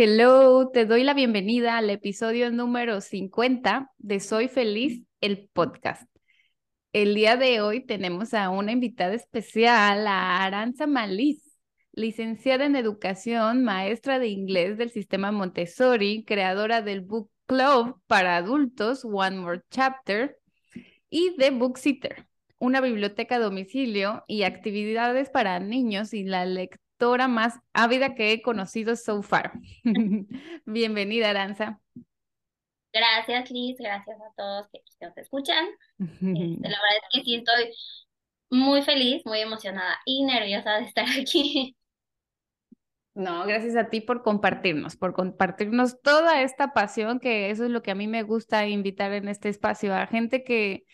Hello, te doy la bienvenida al episodio número 50 de Soy Feliz, el podcast. El día de hoy tenemos a una invitada especial, a Aranza Maliz, licenciada en educación, maestra de inglés del sistema Montessori, creadora del Book Club para adultos, One More Chapter, y de Book Sitter, una biblioteca a domicilio y actividades para niños y la lectura más ávida que he conocido so far. Bienvenida, Aranza. Gracias, Liz. Gracias a todos que nos escuchan. Este, la verdad es que sí estoy muy feliz, muy emocionada y nerviosa de estar aquí. No, gracias a ti por compartirnos, por compartirnos toda esta pasión, que eso es lo que a mí me gusta invitar en este espacio, a gente que,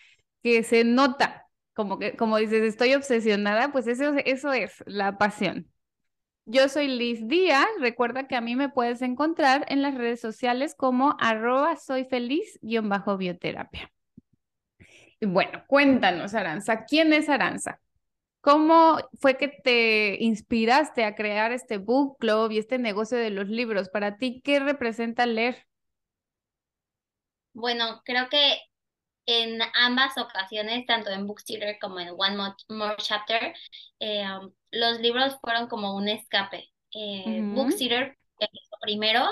que se nota, como que, como dices, estoy obsesionada, pues eso, eso es la pasión. Yo soy Liz Díaz. Recuerda que a mí me puedes encontrar en las redes sociales como arroba soy feliz-bioterapia. Y bueno, cuéntanos, Aranza, ¿quién es Aranza? ¿Cómo fue que te inspiraste a crear este book club y este negocio de los libros? Para ti, ¿qué representa leer? Bueno, creo que en ambas ocasiones, tanto en Bookseater como en One More, Chapter, eh, um, los libros fueron como un escape. Eh, Bookseater, primero,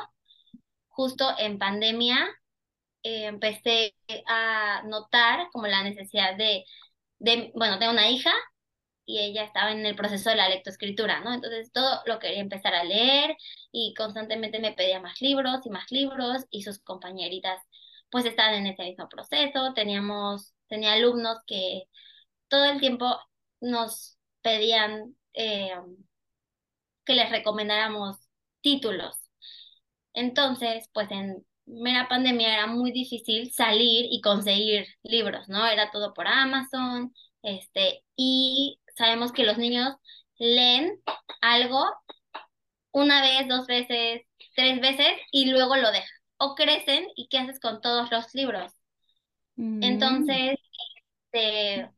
justo en pandemia, eh, empecé a notar como la necesidad de, de, bueno, tengo una hija y ella estaba en el proceso de la lectoescritura, ¿no? Entonces todo lo quería empezar a leer y constantemente me pedía más libros y más libros y sus compañeritas pues estaban en ese mismo proceso, teníamos, tenía alumnos que todo el tiempo nos pedían eh, que les recomendáramos títulos. Entonces, pues en mera pandemia era muy difícil salir y conseguir libros, ¿no? Era todo por Amazon, este, y sabemos que los niños leen algo una vez, dos veces, tres veces y luego lo dejan o crecen y qué haces con todos los libros. Mm. Entonces, este,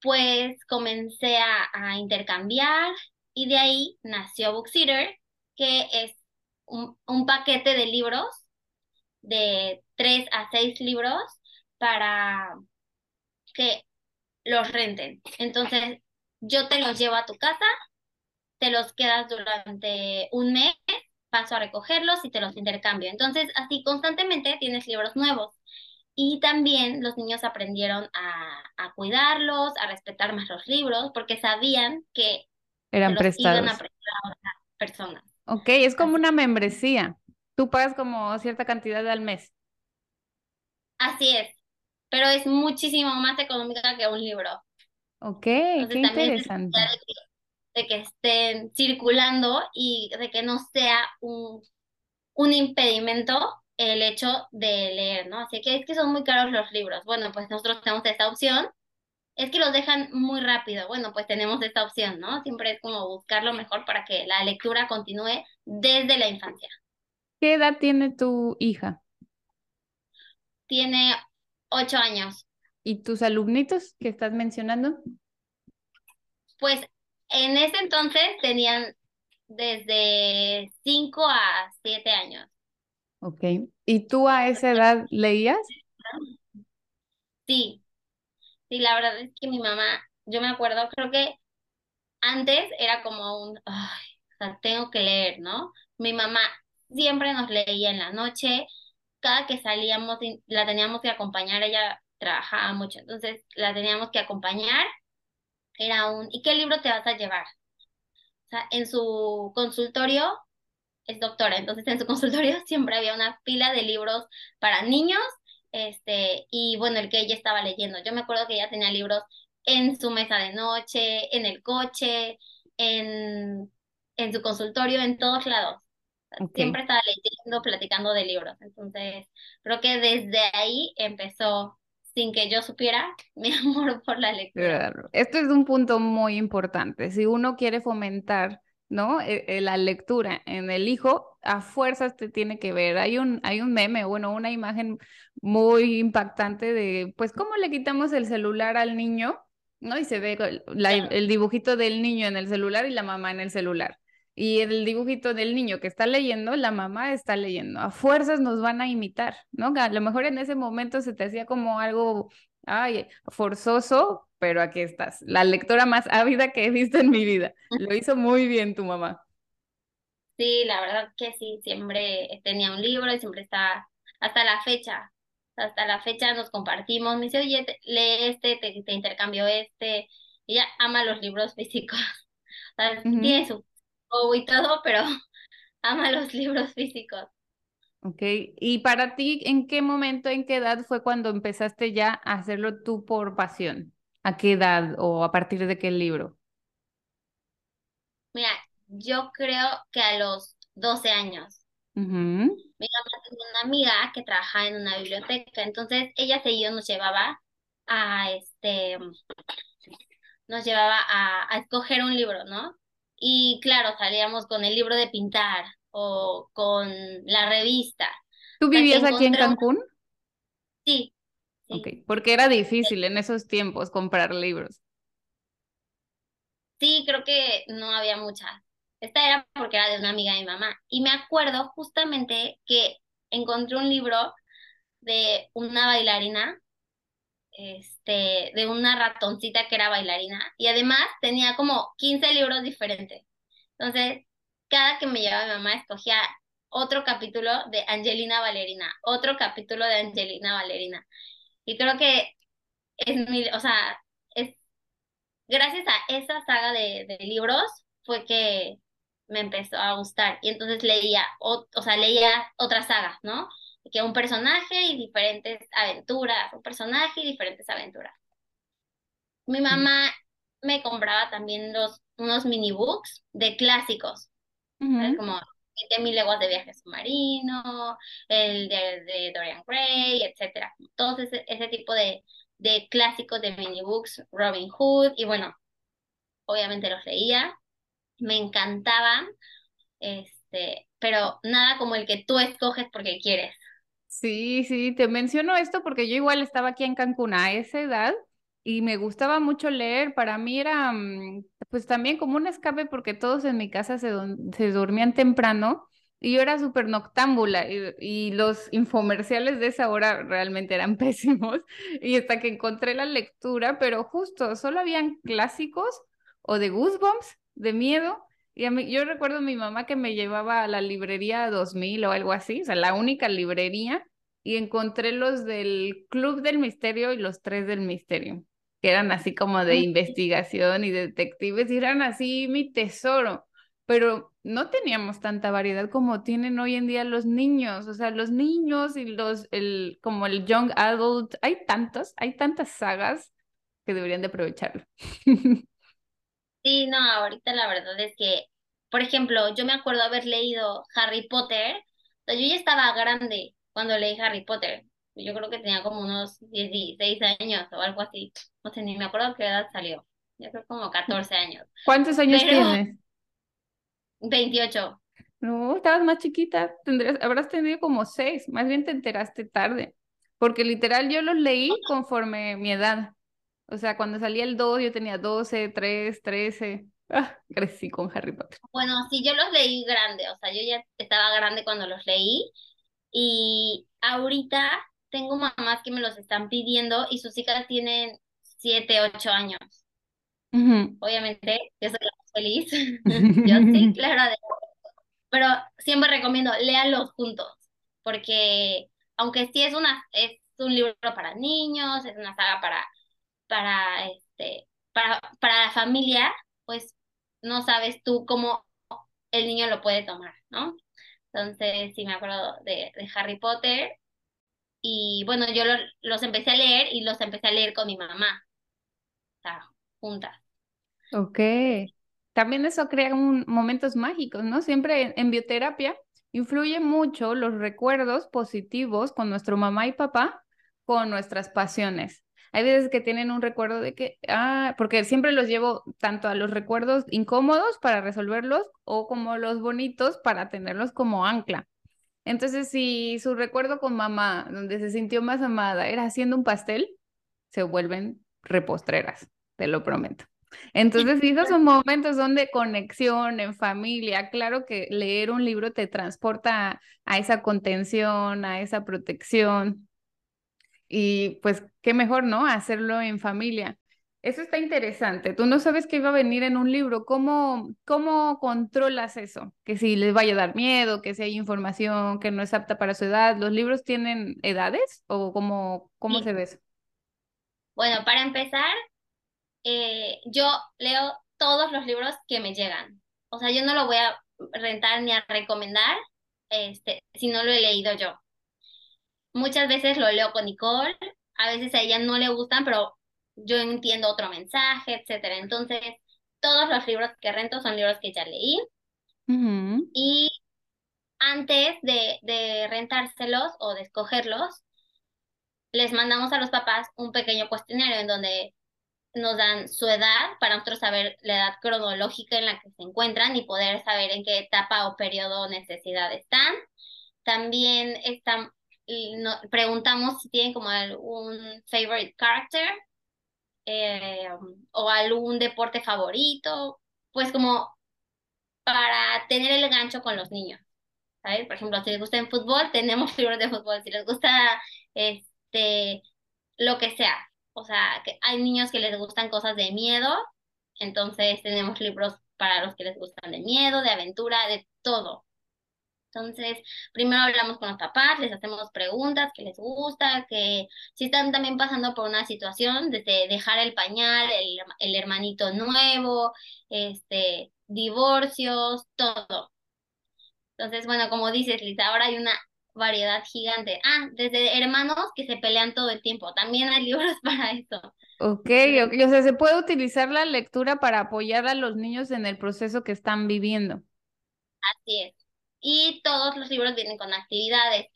pues comencé a, intercambiar y de ahí nació Bookseater, que es un, un paquete de libros, de tres a seis libros, para que los renten. Entonces, yo te los llevo a tu casa, te los quedas durante un mes paso a recogerlos y te los intercambio. Entonces, así constantemente tienes libros nuevos. Y también los niños aprendieron a, a cuidarlos, a respetar más los libros, porque sabían que eran prestados. Iban a prestar a otras personas. Ok, es como una membresía. Tú pagas como cierta cantidad al mes. Así es, pero es muchísimo más económica que un libro. Ok, qué interesante de que estén circulando y de que no sea un, un impedimento el hecho de leer, ¿no? Así que es que son muy caros los libros. Bueno, pues nosotros tenemos esta opción. Es que los dejan muy rápido. Bueno, pues tenemos esta opción, ¿no? Siempre es como buscar lo mejor para que la lectura continúe desde la infancia. ¿Qué edad tiene tu hija? Tiene ocho años. ¿Y tus alumnitos que estás mencionando? Pues en ese entonces tenían desde 5 a 7 años. Ok. ¿Y tú a esa edad leías? Sí. Sí, la verdad es que mi mamá, yo me acuerdo, creo que antes era como un, ay, o sea, tengo que leer, ¿no? Mi mamá siempre nos leía en la noche, cada que salíamos la teníamos que acompañar, ella trabajaba mucho, entonces la teníamos que acompañar era un, ¿y qué libro te vas a llevar? O sea, en su consultorio es doctora, entonces en su consultorio siempre había una pila de libros para niños, este, y bueno, el que ella estaba leyendo. Yo me acuerdo que ella tenía libros en su mesa de noche, en el coche, en, en su consultorio, en todos lados. Siempre estaba leyendo, platicando de libros. Entonces, creo que desde ahí empezó, sin que yo supiera, mi amor por la lectura. Esto es un punto muy importante. Si uno quiere fomentar ¿no? E, e, la lectura en el hijo, a fuerzas te tiene que ver. Hay un, hay un meme, bueno, una imagen muy impactante de, pues, ¿cómo le quitamos el celular al niño? ¿No? Y se ve el dibujito del niño en el celular y la mamá en el celular. Y el dibujito del niño que está leyendo, la mamá está leyendo. A fuerzas nos van a imitar, ¿no? A lo mejor en ese momento se te hacía como algo, ay, forzoso, pero aquí estás. La lectora más ávida que he visto en mi vida. Lo hizo muy bien tu mamá. Sí, la verdad que sí, siempre tenía un libro y siempre está, hasta la fecha, hasta la fecha nos compartimos. Me dice, oye, lee este, te, te intercambio este. Ella ama los libros físicos. O sea, tiene su y todo, pero ama los libros físicos. Ok, y para ti, ¿en qué momento, en qué edad fue cuando empezaste ya a hacerlo tú por pasión? ¿A qué edad o a partir de qué libro? Mira, yo creo que a los 12 años. Mi mamá tenía una amiga que trabajaba en una biblioteca, entonces ella seguido nos llevaba a este, nos llevaba a, a escoger un libro, ¿no? Y claro, salíamos con el libro de pintar o con la revista. ¿Tú vivías aquí en Cancún? Sí, Ok, porque era difícil en esos tiempos comprar libros. Sí, creo que no había muchas. Esta era porque era de una amiga de mi mamá. Y me acuerdo justamente que encontré un libro de una bailarina este, de una ratoncita que era bailarina y además tenía como 15 libros diferentes. Entonces, cada que me llevaba mi mamá escogía otro capítulo de Angelina Valerina, otro capítulo de Angelina Valerina. Y creo que es mi, o sea, es gracias a esa saga de, de libros fue que me empezó a gustar y entonces leía, o, o sea, leía otras sagas, ¿no? Que un personaje y diferentes aventuras, un personaje y diferentes aventuras. Mi mamá me compraba también los, unos mini books de clásicos, como de Mil leguas de viaje submarino, el de, Dorian Gray, etcétera. Todos ese, ese tipo de, de clásicos de mini books, Robin Hood, y bueno, obviamente los leía, me encantaban, este, pero nada como el que tú escoges porque quieres. Sí, sí, te menciono esto porque yo igual estaba aquí en Cancún a esa edad y me gustaba mucho leer. Para mí era mm, pues también como un escape porque todos en mi casa se, se dormían temprano y yo era súper noctámbula y, y, los infomerciales de esa hora realmente eran pésimos y hasta que encontré la lectura, pero justo solo habían clásicos o de Goosebumps, de miedo y a mí, yo recuerdo a mi mamá que me llevaba a la librería 2000 o algo así, o sea, la única librería, y encontré los del Club del Misterio y los tres del Misterio, que eran así como de investigación y detectives, y eran así mi tesoro, pero no teníamos tanta variedad como tienen hoy en día los niños, o sea, los niños y los, el, como el young adult, hay tantos, hay tantas sagas que deberían de aprovecharlo. Sí, no, ahorita la verdad es que, por ejemplo, yo me acuerdo haber leído Harry Potter, o sea, yo ya estaba grande cuando leí Harry Potter, yo creo que tenía como unos 16 años o algo así, no sé, ni me acuerdo qué edad salió, yo creo como 14 años. ¿Cuántos años tienes? 28. No, estabas más chiquita, tendrías, habrás tenido como 6, más bien te enteraste tarde, porque literal yo los leí conforme mi edad. O sea, cuando salía el 2, yo tenía 12, 3, 13. Ah, crecí con Harry Potter. Bueno, sí, yo los leí grande, o sea, yo ya estaba grande cuando los leí y ahorita tengo mamás que me los están pidiendo y sus hijas tienen 7, 8 años. Obviamente, yo soy la más feliz. yo sí, claro. Pero siempre recomiendo, léanlos juntos, porque aunque sí es una, es un libro para niños, es una saga para para, este, para, para la familia, pues no sabes tú cómo el niño lo puede tomar, ¿no? Entonces, sí me acuerdo de, de Harry Potter y bueno, yo los empecé a leer y los empecé a leer con mi mamá, o sea, juntas. Ok. También eso crea un, momentos mágicos, ¿no? Siempre en, bioterapia influye mucho los recuerdos positivos con nuestro mamá y papá, con nuestras pasiones. Hay veces que tienen un recuerdo de que, ah, porque siempre los llevo tanto a los recuerdos incómodos para resolverlos o como los bonitos para tenerlos como ancla. Entonces, si su recuerdo con mamá, donde se sintió más amada, era haciendo un pastel, se vuelven repostreras, te lo prometo. Entonces, esos son momentos donde conexión en familia. Claro que leer un libro te transporta a esa contención, a esa protección. Y pues, qué mejor, ¿no? Hacerlo en familia. Eso está interesante. Tú no sabes qué iba a venir en un libro. ¿Cómo, cómo controlas eso? Que si les vaya a dar miedo, que si hay información que no es apta para su edad. ¿Los libros tienen edades o cómo, cómo se ve eso? Bueno, para empezar, eh, yo leo todos los libros que me llegan. O sea, yo no lo voy a rentar ni a recomendar este, si no lo he leído yo. Muchas veces lo leo con Nicole, a veces a ella no le gustan, pero yo entiendo otro mensaje, etcétera. Entonces, todos los libros que rento son libros que ya leí. Y antes de, de rentárselos o de escogerlos, les mandamos a los papás un pequeño cuestionario en donde nos dan su edad para nosotros saber la edad cronológica en la que se encuentran y poder saber en qué etapa o periodo o necesidad están. También están, preguntamos si tienen como algún favorite character eh, o algún deporte favorito, pues como para tener el gancho con los niños. ¿sabes? Por ejemplo, si les gusta el fútbol, tenemos libros de fútbol. Si les gusta este, lo que sea, o sea, que hay niños que les gustan cosas de miedo, entonces tenemos libros para los que les gustan de miedo, de aventura, de todo. Entonces, primero hablamos con los papás, les hacemos preguntas que les gusta, que si están también pasando por una situación, desde dejar el pañal, el, el hermanito nuevo, este, divorcios, todo. Entonces, bueno, como dices, Lisa, ahora hay una variedad gigante. Ah, desde hermanos que se pelean todo el tiempo. También hay libros para eso. Ok, o sea, se puede utilizar la lectura para apoyar a los niños en el proceso que están viviendo. Así es. Y todos los libros vienen con actividades.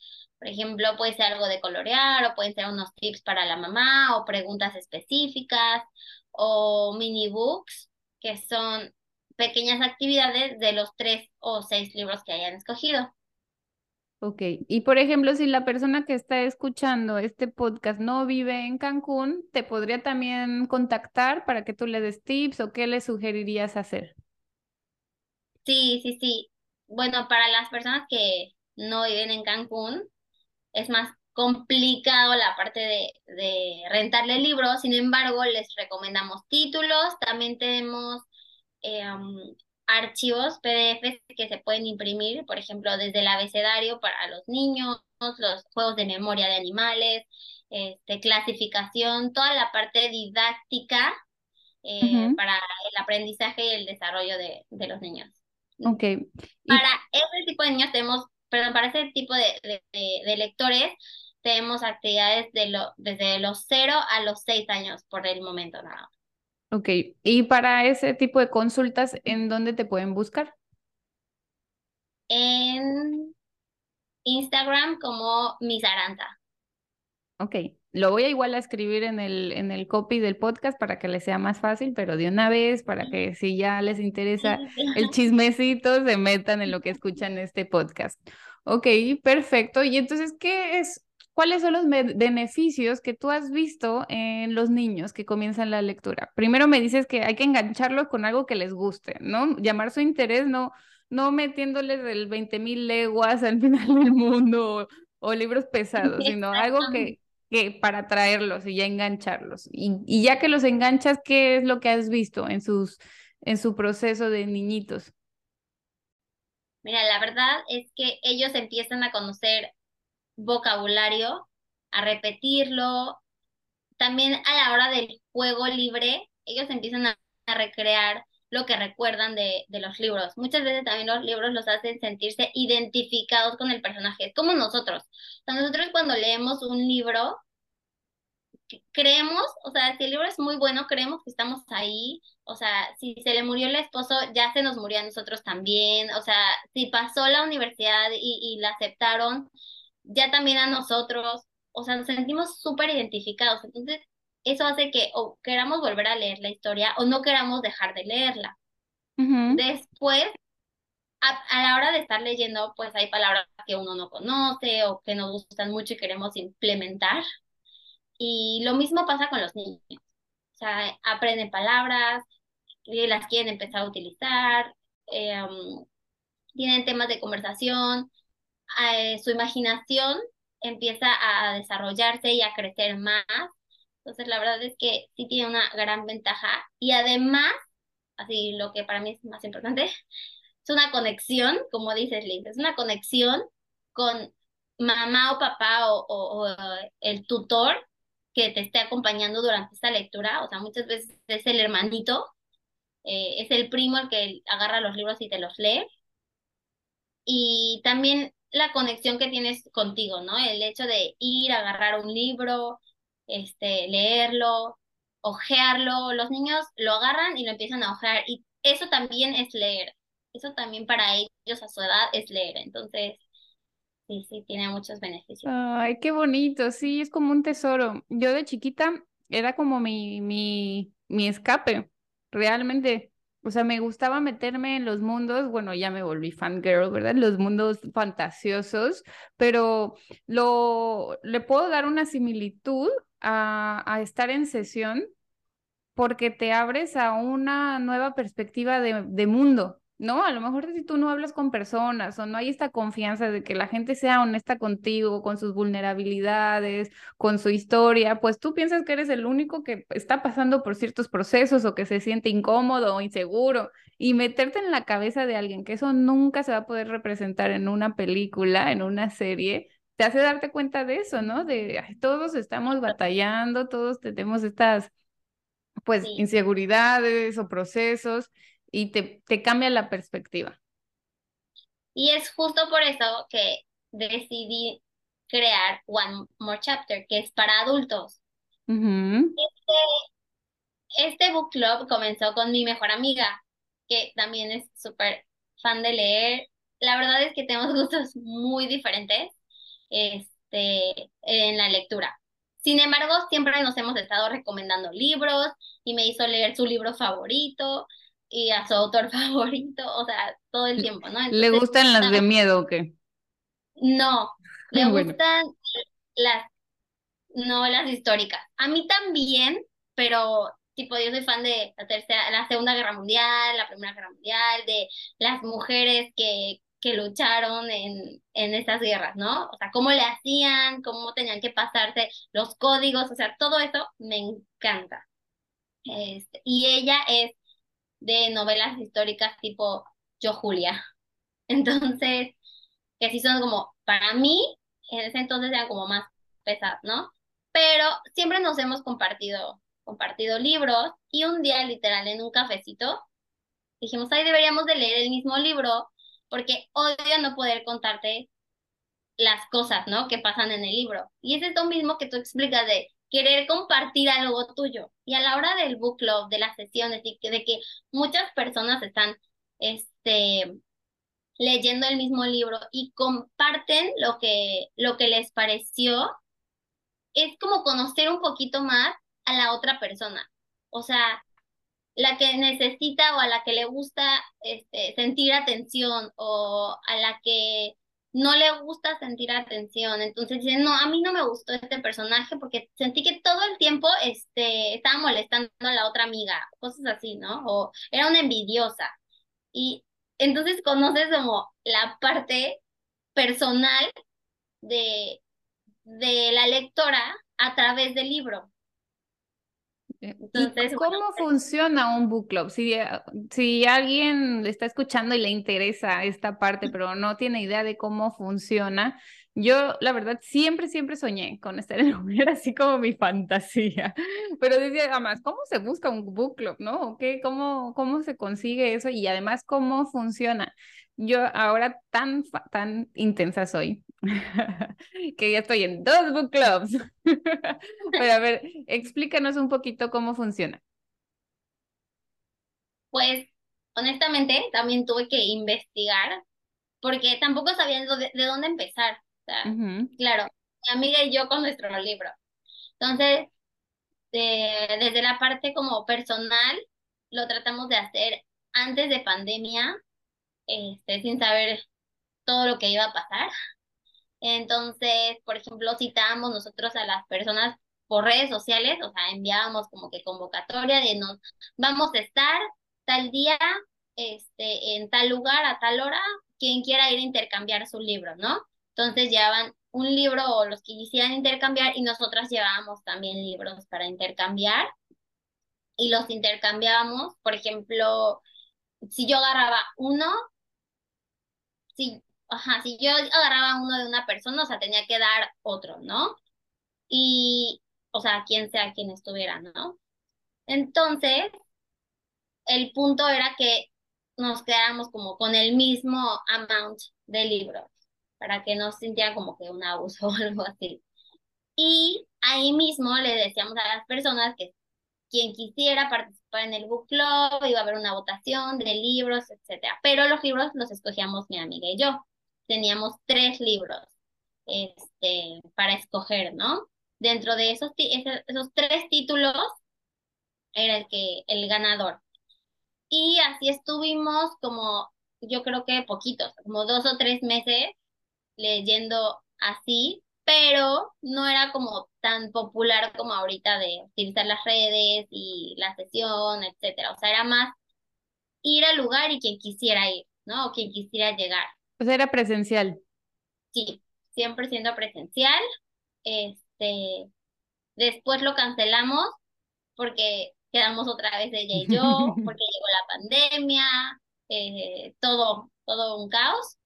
Por ejemplo, puede ser algo de colorear o pueden ser unos tips para la mamá o preguntas específicas o mini books, que son pequeñas actividades de los tres o seis libros que hayan escogido. Ok, y por ejemplo, si la persona que está escuchando este podcast no vive en Cancún, ¿te podría también contactar para que tú le des tips o qué le sugerirías hacer? Sí, sí, sí. Bueno, para las personas que no viven en Cancún, es más complicado la parte de, de rentarle libros, sin embargo, les recomendamos títulos, también tenemos eh, archivos PDF que se pueden imprimir, por ejemplo, desde el abecedario para los niños, los juegos de memoria de animales, este, clasificación, toda la parte didáctica eh, para el aprendizaje y el desarrollo de, los niños. Ok. Para ese tipo de niños tenemos, perdón, para ese tipo de, de, lectores tenemos actividades de lo, desde los 0 a los 6 años por el momento nada más. Ok, y para ese tipo de consultas, ¿en dónde te pueden buscar? En Instagram como Misaranta. Ok, lo voy a igual a escribir en el, en el copy del podcast para que les sea más fácil, pero de una vez, para que si ya les interesa el chismecito, se metan en lo que escuchan este podcast. Ok, perfecto. Y entonces, ¿qué es ¿cuáles son los beneficios que tú has visto en los niños que comienzan la lectura? Primero me dices que hay que engancharlos con algo que les guste, ¿no? Llamar su interés, no, no metiéndoles el 20 mil leguas al final del mundo o, libros pesados, sino algo que, que para atraerlos y ya engancharlos. Y, y, ya que los enganchas, ¿qué es lo que has visto en, sus, en su proceso de niñitos? Mira, la verdad es que ellos empiezan a conocer vocabulario, a repetirlo. También a la hora del juego libre, ellos empiezan a, recrear lo que recuerdan de, de, los libros. Muchas veces también los libros los hacen sentirse identificados con el personaje, como nosotros. nosotros cuando leemos un libro, creemos, o sea, si el libro es muy bueno, creemos que estamos ahí, o sea, si se le murió el esposo, ya se nos murió a nosotros también, o sea, si pasó la universidad y, y la aceptaron, ya también a nosotros, o sea, nos sentimos súper identificados, entonces eso hace que o queramos volver a leer la historia o no queramos dejar de leerla. Después, a, la hora de estar leyendo, pues hay palabras que uno no conoce o que nos gustan mucho y queremos implementar. Y lo mismo pasa con los niños. O sea, aprenden palabras, y las quieren empezar a utilizar, em, tienen temas de conversación, eh, su imaginación empieza a desarrollarse y a crecer más. Entonces, la verdad es que sí tiene una gran ventaja. Y además, así lo que para mí es más importante, es una conexión, como dices, Liz, es una conexión con mamá o papá o, el tutor que te esté acompañando durante esta lectura. O sea, muchas veces es el hermanito, eh, es el primo el que agarra los libros y te los lee. Y también la conexión que tienes contigo, ¿no? El hecho de ir a agarrar un libro, este, leerlo, ojearlo. Los niños lo agarran y lo empiezan a ojear y eso también es leer. Eso también para ellos a su edad es leer. Entonces, sí, sí, tiene muchos beneficios. Ay, qué bonito. Sí, es como un tesoro. Yo de chiquita era como mi, mi, mi escape. Realmente o sea, me gustaba meterme en los mundos, bueno, ya me volví fangirl, ¿verdad? Los mundos fantasiosos, pero lo, le puedo dar una similitud a, estar en sesión porque te abres a una nueva perspectiva de mundo. ¿no? A lo mejor si tú no hablas con personas o no hay esta confianza de que la gente sea honesta contigo, con sus vulnerabilidades, con su historia, pues tú piensas que eres el único que está pasando por ciertos procesos o que se siente incómodo o inseguro y meterte en la cabeza de alguien que eso nunca se va a poder representar en una película, en una serie, te hace darte cuenta de eso, ¿no? De todos estamos batallando, todos tenemos estas pues inseguridades o procesos y te, te cambia la perspectiva. Y es justo por eso que decidí crear One More Chapter, que es para adultos. este, este book club comenzó con mi mejor amiga, que también es súper fan de leer. La verdad es que tenemos gustos muy diferentes este, en la lectura. Sin embargo, siempre nos hemos estado recomendando libros y me hizo leer su libro favorito y a su autor favorito, o sea, todo el tiempo, ¿no? ¿Le gustan las de miedo o qué? No, le gustan las novelas históricas. A mí también, pero tipo yo soy fan de la tercera, la Segunda Guerra Mundial, la Primera Guerra Mundial, de las mujeres que, que lucharon en, en estas guerras, ¿no? O sea, cómo le hacían, cómo tenían que pasarse los códigos, o sea, todo eso me encanta. Este, y ella es de novelas históricas tipo Yo Julia. Entonces, que sí son como, para mí, en ese entonces eran como más pesadas, ¿no? Pero siempre nos hemos compartido, compartido libros y un día literal en un cafecito dijimos, ay, deberíamos de leer el mismo libro porque odio no poder contarte las cosas, ¿no? Que pasan en el libro. Y es esto mismo que tú explicas de querer compartir algo tuyo. Y a la hora del book club, de las sesiones, de que muchas personas están este, leyendo el mismo libro y comparten lo que, lo que les pareció, es como conocer un poquito más a la otra persona. O sea, la que necesita o a la que le gusta este, sentir atención o a la que no le gusta sentir atención. Entonces dice, no, a mí no me gustó este personaje porque sentí que todo el tiempo este, estaba molestando a la otra amiga, cosas así, ¿no? O era una envidiosa. Y entonces conoces como la parte personal de, de la lectora a través del libro. Entonces, ¿Cómo funciona un book club? Si, eh, si alguien está escuchando y le interesa esta parte, pero no tiene idea de cómo funciona, Yo, la verdad, siempre, siempre soñé con estar en un así como mi fantasía. Pero decía, además, ¿cómo se busca un book club, no? ¿Qué, cómo, ¿Cómo se consigue eso? Y además, ¿cómo funciona? Yo ahora tan, tan intensa soy que ya estoy en dos book clubs. Pero a ver, explícanos un poquito cómo funciona. Pues honestamente también tuve que investigar porque tampoco sabía de, dónde empezar. Claro, mi amiga y yo con nuestro libro. Entonces, desde la parte como personal, lo tratamos de hacer antes de pandemia, este, sin saber todo lo que iba a pasar. Entonces, por ejemplo, citábamos nosotros a las personas por redes sociales, o sea, enviábamos como que convocatoria de nos vamos a estar tal día, este, en tal lugar, a tal hora, quien quiera ir a intercambiar su libro, ¿no? Entonces llevaban un libro o los que quisieran intercambiar y nosotras llevábamos también libros para intercambiar y los intercambiábamos, por ejemplo, si yo agarraba uno, si, ajá, si yo agarraba uno de una persona, o sea, tenía que dar otro, ¿no? Y, o sea, quien sea quien estuviera, ¿no? Entonces, el punto era que nos quedáramos como con el mismo amount de libros, para que no sintiera como que un abuso o algo así. Y ahí mismo le decíamos a las personas que quien quisiera participar en el book club, iba a haber una votación de libros, etcétera. Pero los libros los escogíamos mi amiga y yo. Teníamos tres libros este, para escoger, ¿no? Dentro de esos, esos tres títulos era el que el ganador. Y así estuvimos como, yo creo que poquitos, como dos o tres meses leyendo así, pero no era como tan popular como ahorita de utilizar las redes y la sesión, etcétera. O sea, era más ir al lugar y quien quisiera ir, ¿no? O quien quisiera llegar. O sea, era presencial. Sí, siempre siendo presencial. Este, después lo cancelamos porque quedamos otra vez ella y yo, porque llegó la pandemia, eh, todo, todo un caos.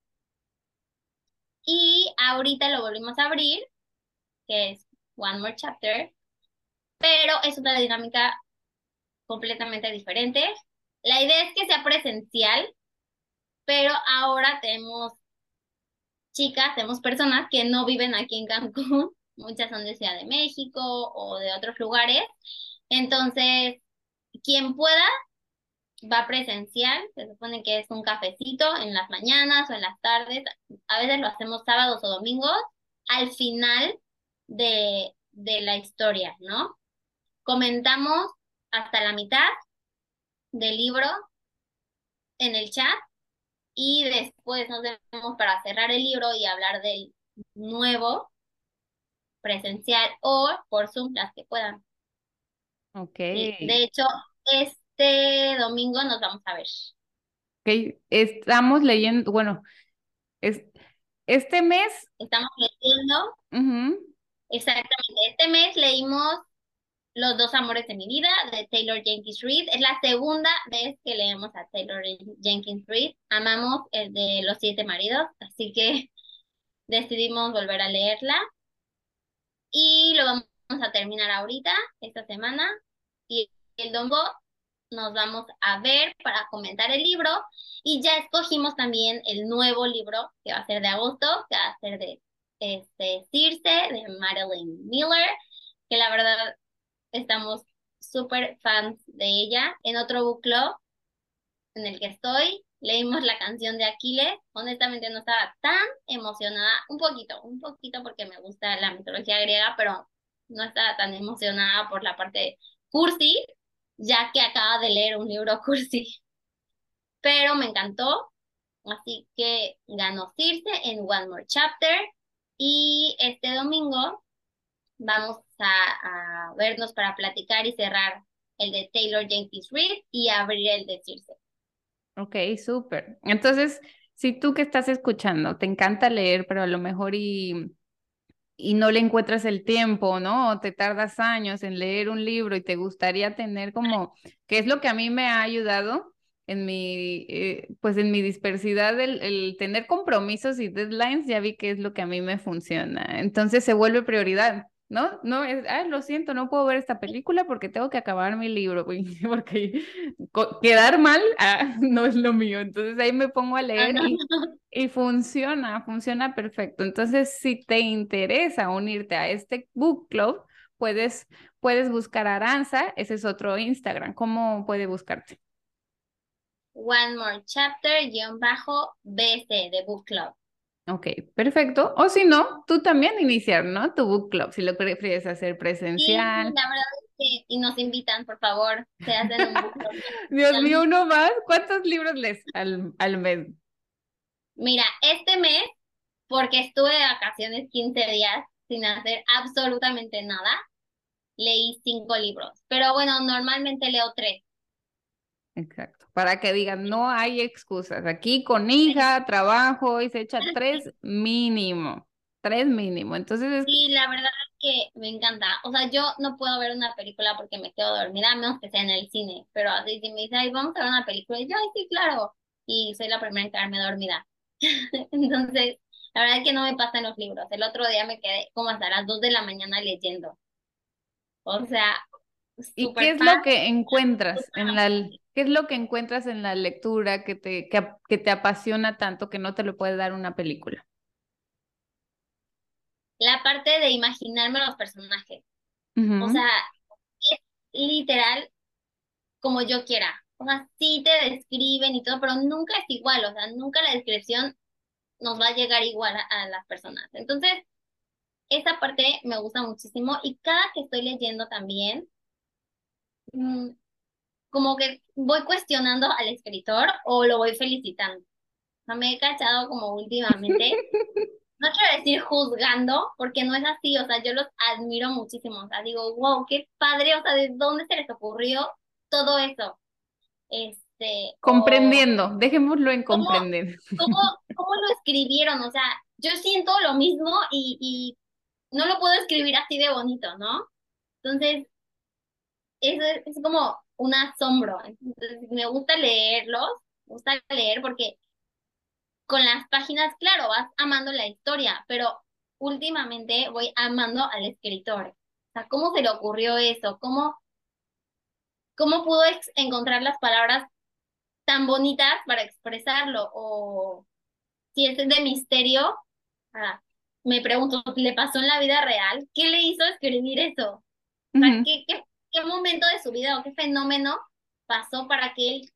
Y ahorita lo volvimos a abrir, que es One More Chapter, pero es una dinámica completamente diferente. La idea es que sea presencial, pero ahora tenemos chicas, tenemos personas que no viven aquí en Cancún, muchas son de Ciudad de México o de otros lugares, entonces, quien pueda va presencial, se supone que es un cafecito en las mañanas o en las tardes, a veces lo hacemos sábados o domingos, al final de, de la historia, ¿no? Comentamos hasta la mitad del libro en el chat y después nos vemos para cerrar el libro y hablar del nuevo presencial o por Zoom, las que puedan. Ok. de hecho, este domingo nos vamos a ver. Ok, estamos leyendo, bueno, es, este mes. Estamos leyendo. Exactamente, este mes leímos Los dos amores de mi vida de Taylor Jenkins Reid. Es la segunda vez que leemos a Taylor Jenkins Reid. Amamos el de Los siete maridos, así que decidimos volver a leerla. Y lo vamos a terminar ahorita, esta semana, y el domingo nos vamos a ver para comentar el libro y ya escogimos también el nuevo libro que va a ser de agosto, que va a ser de este, Circe, de Madeline Miller, que la verdad estamos súper fans de ella. En otro book club en el que estoy, leímos la canción de Aquiles. Honestamente no estaba tan emocionada, un poquito, un poquito porque me gusta la mitología griega, pero no estaba tan emocionada por la parte cursi, ya que acaba de leer un libro cursi. Pero me encantó, así que ganó Circe en One More Chapter. Y este domingo vamos a, vernos para platicar y cerrar el de Taylor Jenkins Reid y abrir el de Circe. Ok, súper. Entonces, si tú que estás escuchando, te encanta leer, pero a lo mejor y y no le encuentras el tiempo, ¿no? O te tardas años en leer un libro y te gustaría tener como, que es lo que a mí me ha ayudado, en mi, eh, pues en mi dispersidad, el, el, tener compromisos y deadlines, ya vi que es lo que a mí me funciona. Entonces se vuelve prioridad. ¿No? No es, ah, lo siento, no puedo ver esta película porque tengo que acabar mi libro, porque quedar mal ah, no es lo mío. Entonces ahí me pongo a leer y, y, funciona, funciona perfecto. Entonces, si te interesa unirte a este book club, puedes, puedes buscar a Aranza, ese es otro Instagram. ¿Cómo puede buscarte? One More Chapter, guion bajo BC de Book Club. Ok, perfecto. O si no, tú también iniciar, ¿no? Tu book club, si lo prefieres hacer presencial. Sí, la verdad es que, y nos invitan, por favor, se hacen un book club. Dios mío, uno más. ¿Cuántos libros lees al, al mes? Mira, este mes, porque estuve de vacaciones 15 días sin hacer absolutamente nada, leí cinco libros. Pero bueno, normalmente leo tres. Exacto para que digan, no hay excusas. Aquí con hija, trabajo y se echa tres mínimo, tres mínimo. Entonces Sí, la verdad es que me encanta. O sea, yo no puedo ver una película porque me quedo dormida, a menos que sea en el cine. Pero así si me dice, ay, vamos a ver una película, y yo, ay, sí, claro. Y soy la primera en quedarme dormida. Entonces, la verdad es que no me pasa en los libros. El otro día me quedé como hasta las dos de la mañana leyendo. O sea, ¿Y qué es lo que encuentras en la qué es lo que encuentras en la lectura que te que, te apasiona tanto que no te lo puede dar una película? La parte de imaginarme los personajes. O sea, es literal como yo quiera. O sea, sí te describen y todo, pero nunca es igual. O sea, nunca la descripción nos va a llegar igual a las personas. Entonces, esa parte me gusta muchísimo y cada que estoy leyendo también, Mm, como que voy cuestionando al escritor o lo voy felicitando. O sea, me he cachado como últimamente, no quiero decir juzgando, porque no es así, o sea, yo los admiro muchísimo, o sea, digo, wow, qué padre, o sea, ¿de dónde se les ocurrió todo eso? Este, comprendiendo, dejémoslo en comprender. ¿cómo, cómo, lo escribieron? O sea, yo siento lo mismo y, y no lo puedo escribir así de bonito, ¿no? Entonces, es, es como un asombro. Entonces, me gusta leerlos, me gusta leer porque con las páginas, claro, vas amando la historia, pero últimamente voy amando al escritor. O sea, ¿cómo se le ocurrió eso? ¿Cómo, cómo pudo encontrar las palabras tan bonitas para expresarlo? O si es de misterio, ah, me pregunto, ¿le pasó en la vida real? ¿Qué le hizo escribir eso? O sea, ¿qué, qué qué momento de su vida o qué fenómeno pasó para que él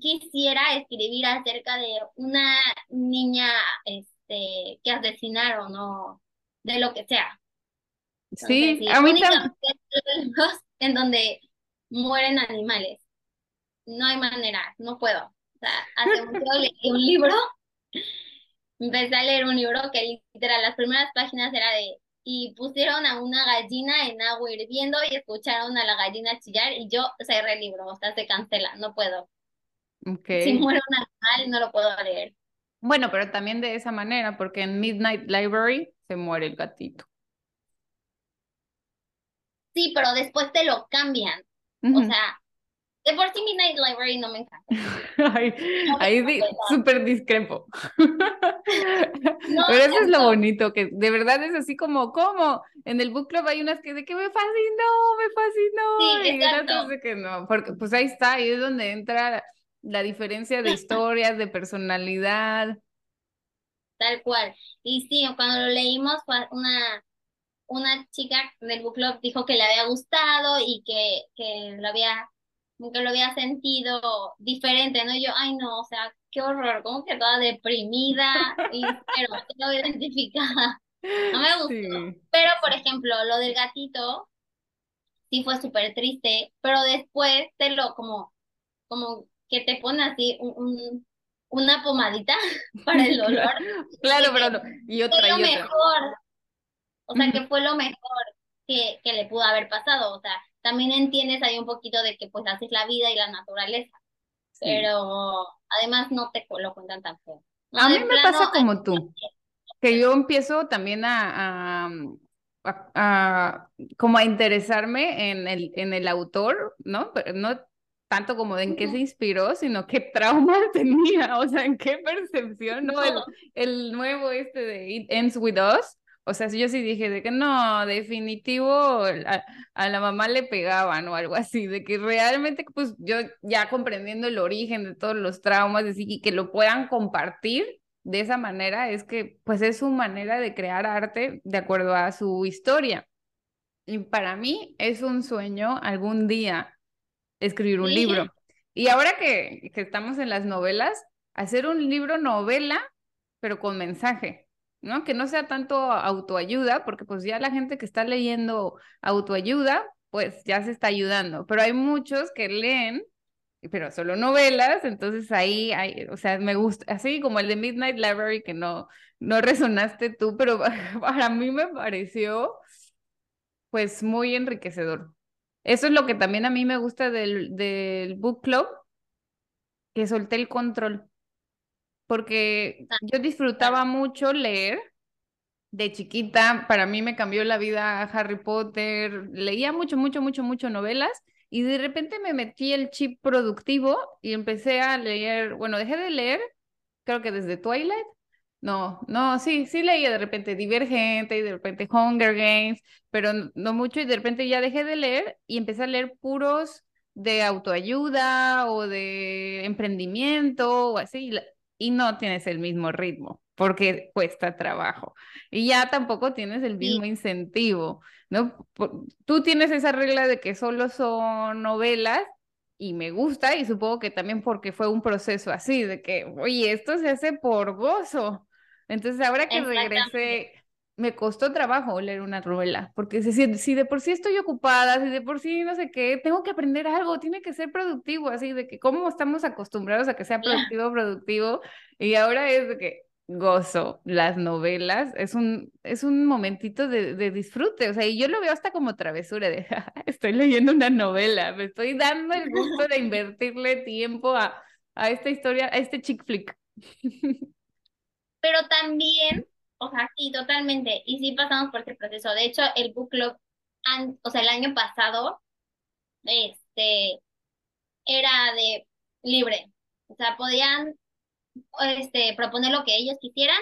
quisiera escribir acerca de una niña este, que asesinaron o de lo que sea. sí, a mí también. En donde mueren animales. No hay manera, no puedo. O sea, hace mucho leí un libro, empecé a leer un libro que literal, las primeras páginas era de y pusieron a una gallina en agua hirviendo y escucharon a la gallina chillar y yo cerré el libro, o sea, se cancela, no puedo. Si muere un animal, no lo puedo leer. Bueno, pero también de esa manera, porque en Midnight Library se muere el gatito. Sí, pero después te lo cambian. O sea, de por sí Midnight Library no me encanta. ahí sí, súper discrepo. Pero eso es lo bonito, que de verdad es así como, ¿cómo? En el book club hay unas que de que me fascinó, me fascinó. Sí, y otras de que no, porque pues ahí está, ahí es donde entra la diferencia de historias, de personalidad. Tal cual. Y sí, cuando lo leímos fue una, una chica del book club dijo que le había gustado y que, que lo había que lo había sentido diferente, ¿no? yo, ay no, o sea, qué horror, como que toda deprimida, y pero lo identificada. No me gustó. Pero, por ejemplo, lo del gatito, sí fue súper triste, pero después te lo, como, como que te pone así un, una pomadita para el dolor. claro, pero no. y otra, fue lo mejor. O sea, que fue lo mejor que, que le pudo haber pasado. O sea, también entiendes ahí un poquito de que pues haces la vida y la naturaleza, pero además no te lo cuentan tan feo. A mí me pasa como tú, que yo empiezo también a, a, como a interesarme en el, en el autor, ¿no? Pero no tanto como de en qué se inspiró, sino qué traumas tenía, o sea, en qué percepción, ¿no? El, el nuevo este de It Ends With Us, o sea, yo sí dije de que no, definitivo a, a, la mamá le pegaban o algo así, de que realmente, pues yo ya comprendiendo el origen de todos los traumas, y que lo puedan compartir de esa manera, es que pues es su manera de crear arte de acuerdo a su historia. Y para mí es un sueño algún día escribir un libro. Y ahora que, que estamos en las novelas, hacer un libro novela, pero con mensaje. ¿No? Que no sea tanto autoayuda, porque pues ya la gente que está leyendo autoayuda, pues ya se está ayudando, pero hay muchos que leen, pero solo novelas, entonces ahí hay, o sea, me gusta, así como el de Midnight Library, que no, no resonaste tú, pero para mí me pareció pues muy enriquecedor. Eso es lo que también a mí me gusta del, del book club, que solté el control, porque ah, yo disfrutaba mucho leer. De chiquita, para mí me cambió la vida Harry Potter, leía mucho, mucho, mucho, mucho novelas y de repente me metí el chip productivo y empecé a leer, bueno, dejé de leer, creo que desde Twilight, no, no, sí, sí leía de repente Divergente y de repente Hunger Games, pero no, mucho y de repente ya dejé de leer y empecé a leer puros de autoayuda o de emprendimiento o así y no tienes el mismo ritmo porque cuesta trabajo. Y ya tampoco tienes el mismo incentivo, ¿no? Tú tienes esa regla de que solo son novelas y me gusta y supongo que también porque fue un proceso así, de que, oye, esto se hace por gozo, entonces, ahora que regresé, me costó trabajo leer una novela, porque si, si de por sí estoy ocupada, si de por sí no sé qué, tengo que aprender algo, tiene que ser productivo, así de que cómo estamos acostumbrados a que sea productivo, productivo, y ahora es de que gozo las novelas, es un, es un momentito de, de disfrute, o sea, y yo lo veo hasta como travesura de, estoy leyendo una novela, me estoy dando el gusto de invertirle tiempo a, a esta historia, a este chick flick. pero también, o sea, sí, totalmente, y sí pasamos por ese proceso. De hecho, el book club, o sea, el año pasado, este, era de libre, o sea, podían, este, proponer lo que ellos quisieran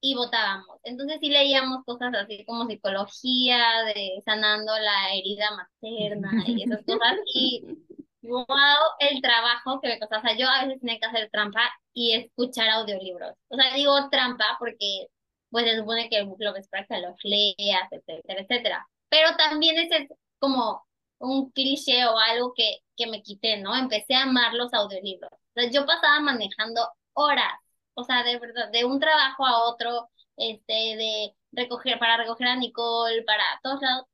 y votábamos. Entonces sí leíamos cosas así como psicología, de sanando la herida materna y esas cosas, y wow, el trabajo que me costó. O sea, yo a veces tenía que hacer trampa y escuchar audiolibros. O sea, digo trampa porque pues se supone que es para que los leas, etcétera, etcétera. Pero también es como un cliché o algo que, que me quité, ¿no? Empecé a amar los audiolibros. O sea, yo pasaba manejando horas, o sea, de verdad, de un trabajo a otro, este, de recoger, para recoger a Nicole, para todos lados,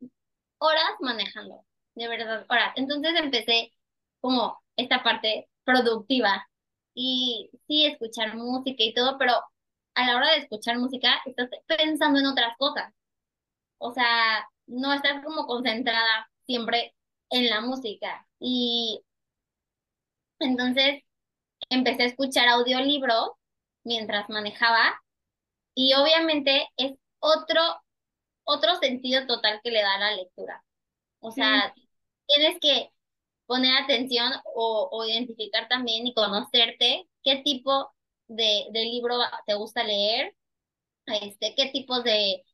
horas manejando, de verdad, horas. Entonces empecé como esta parte productiva y sí escuchar música y todo, pero a la hora de escuchar música estás pensando en otras cosas. O sea, no estás como concentrada siempre en la música. Y entonces empecé a escuchar audiolibros mientras manejaba y obviamente es otro, otro sentido total que le da la lectura. O sea, tienes que poner atención o, identificar también y conocerte qué tipo de, libro te gusta leer, este, qué tipos de,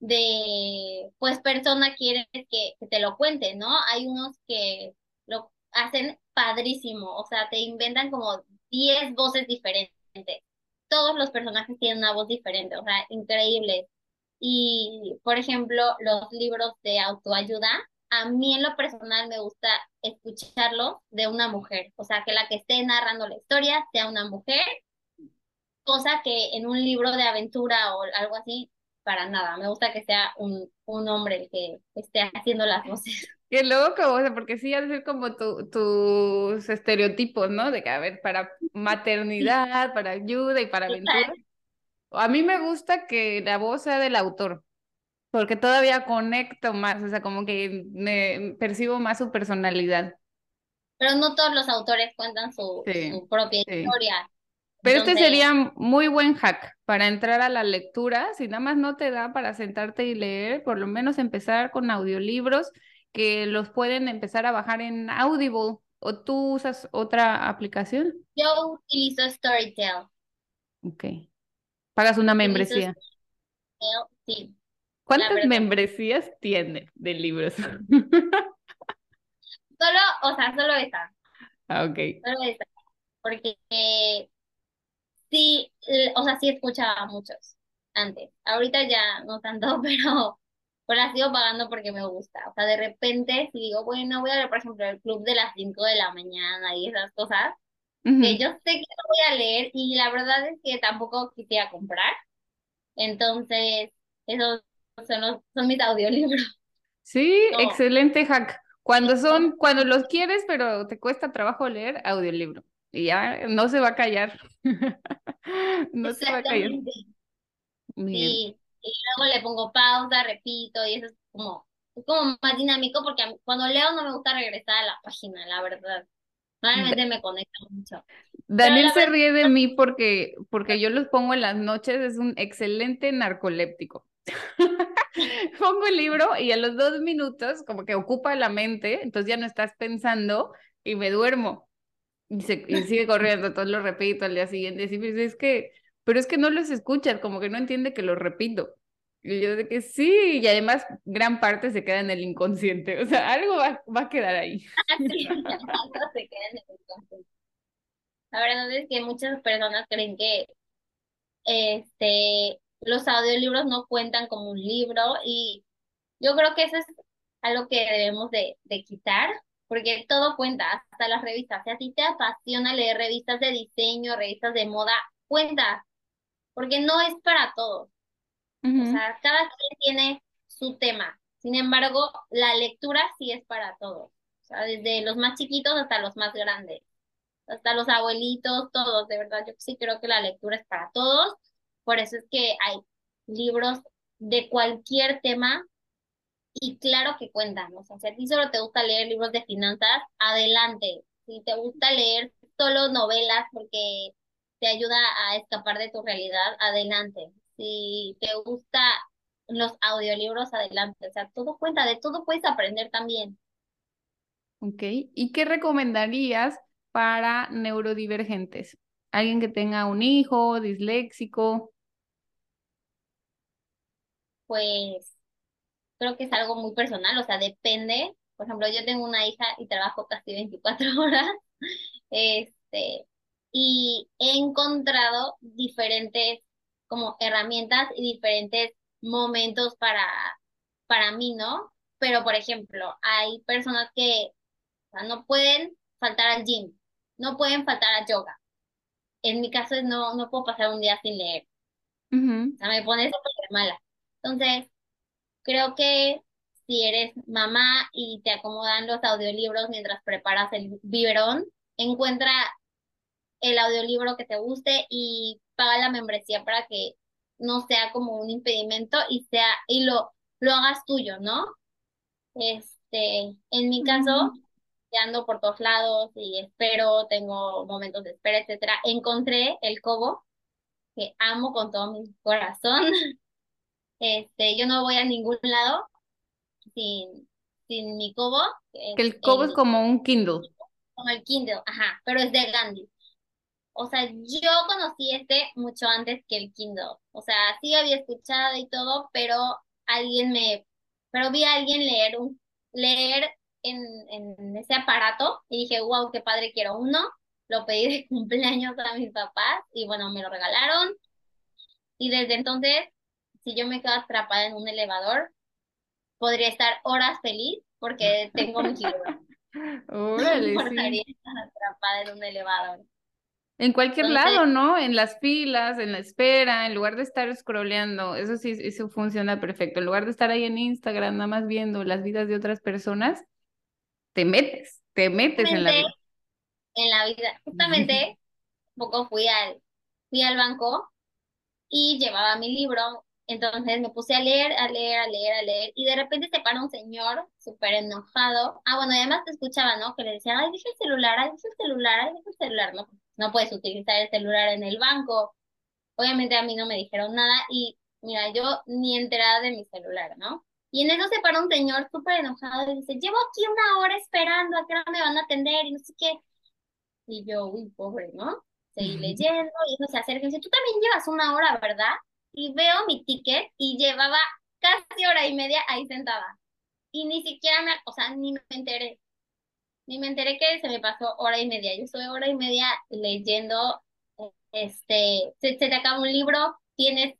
de pues persona quieres que, te lo cuente, ¿no? Hay unos que lo hacen padrísimo, o sea, te inventan como 10 voces diferentes. Todos los personajes tienen una voz diferente, o sea, increíbles. Y, por ejemplo, los libros de autoayuda, a mí en lo personal me gusta escucharlo de una mujer, o sea, que la que esté narrando la historia sea una mujer, cosa que en un libro de aventura o algo así, para nada, me gusta que sea un, un hombre el que esté haciendo las voces. Qué loco, o sea, porque sí, ha ser como tus estereotipos, ¿no? De que, a ver, para maternidad, para ayuda y para aventura. A mí me gusta que la voz sea del autor, porque todavía conecto más, o sea, como que me percibo más su personalidad. Pero no todos los autores cuentan su, propia historia. Pero este sería muy buen hack para entrar a la lectura, si nada más no te da para sentarte y leer, por lo menos empezar con audiolibros que los pueden empezar a bajar en Audible ¿O tú usas otra aplicación? Yo utilizo Storytel. Ok. ¿Pagas una membresía? sí. ¿Cuántas membresías tiene de libros? solo, o sea, solo esa. Ah, ok. Solo esa. Porque sí, o sea, sí escuchaba muchos antes. Ahorita ya no tanto, pero pues la sigo pagando porque me gusta. O sea, de repente, si digo, bueno, voy a ver, por ejemplo, el club de las 5 de la mañana y esas cosas, que yo sé que no voy a leer y la verdad es que tampoco quisiera comprar. Entonces, esos son, son mis audiolibros. Sí, excelente hack. Cuando son, cuando los quieres, pero te cuesta trabajo leer, audiolibro. Y ya no se va a callar. no se va a callar. Sí, y luego le pongo pausa, repito, y eso es como, es como más dinámico porque cuando leo no me gusta regresar a la página, la verdad. Normalmente me conecta mucho. Daniel se ríe de mí porque, porque yo los pongo en las noches, es un excelente narcoléptico. pongo el libro y a los dos minutos como que ocupa la mente, entonces ya no estás pensando y me duermo. Y, se, y sigue corriendo, entonces lo repito al día siguiente. Y pues, es que pero es que no los escuchas, como que no entiende que lo repito. Y yo de que sí, y además gran parte se queda en el inconsciente, o sea, algo va, va a quedar ahí. Ah, sí, algo se queda en el inconsciente. La verdad es que muchas personas creen que este, los audiolibros no cuentan como un libro y yo creo que eso es algo que debemos de, de quitar, porque todo cuenta, hasta las revistas. Si a ti te apasiona leer revistas de diseño, revistas de moda, cuenta, porque no es para todos. O sea, cada quien tiene su tema. Sin embargo, la lectura sí es para todos. O sea, desde los más chiquitos hasta los más grandes. Hasta los abuelitos, todos. De verdad, yo sí creo que la lectura es para todos. Por eso es que hay libros de cualquier tema y claro que cuentan. O sea, si a ti solo te gusta leer libros de finanzas, adelante. Si te gusta leer solo novelas porque te ayuda a escapar de tu realidad, adelante. Si te gusta los audiolibros, adelante. O sea, todo cuenta, de todo puedes aprender también. Ok, ¿y qué recomendarías para neurodivergentes? Alguien que tenga un hijo, disléxico. Pues creo que es algo muy personal, o sea, depende. Por ejemplo, yo tengo una hija y trabajo casi 24 horas. Este, y he encontrado diferentes como herramientas y diferentes momentos para, para mí, ¿no? Pero, por ejemplo, hay personas que no pueden faltar al gym, no pueden faltar a yoga. En mi caso, no, no puedo pasar un día sin leer. O sea, me pone súper mala. Entonces, creo que si eres mamá y te acomodan los audiolibros mientras preparas el biberón, encuentra el audiolibro que te guste y paga la membresía para que no sea como un impedimento y sea y lo lo hagas tuyo, ¿no? Este, en mi caso, ya ando por todos lados y espero, tengo momentos de espera, etcétera. Encontré el Cobo que amo con todo mi corazón. Este, yo no voy a ningún lado sin sin mi Cobo. Que el Cobo es como un Kindle. Como el Kindle, ajá, pero es de Gandhi. O sea, yo conocí este mucho antes que el Kindle. O sea, sí había escuchado y todo, pero alguien me, pero vi a alguien leer un, leer en, en ese aparato y dije, wow, qué padre, quiero uno. Lo pedí de cumpleaños a mis papás y bueno, me lo regalaron. Y desde entonces, si yo me quedo atrapada en un elevador, podría estar horas feliz porque tengo mi libro. Órale, sí. estar atrapada en un elevador. En cualquier lado, ¿no? En las filas, en la espera, en lugar de estar scrolleando, eso sí, eso funciona perfecto. En lugar de estar ahí en Instagram nada más viendo las vidas de otras personas, te metes, te metes en la vida. En la vida. Justamente, un poco fui al, fui al banco y llevaba mi libro, entonces me puse a leer, a leer, a leer, a leer, y de repente se para un señor súper enojado. Ah, bueno, y además te escuchaba, ¿no? Que le decía, ay, deja el celular, ay, deja el celular, ay, deja el celular, ¿no? no puedes utilizar el celular en el banco. Obviamente a mí no me dijeron nada y mira, yo ni enterada de mi celular, ¿no? Y en eso se para un señor súper enojado y dice, llevo aquí una hora esperando, ¿a qué hora me van a atender? Y no sé qué. Y yo, uy, pobre, ¿no? Seguí leyendo y eso se acerca y dice, tú también llevas una hora, ¿verdad? Y veo mi ticket y llevaba casi hora y media ahí sentada. Y ni siquiera me, o sea, ni me enteré. Ni me enteré que se me pasó hora y media. Yo estuve hora y media leyendo, este, se, se te acaba un libro, tienes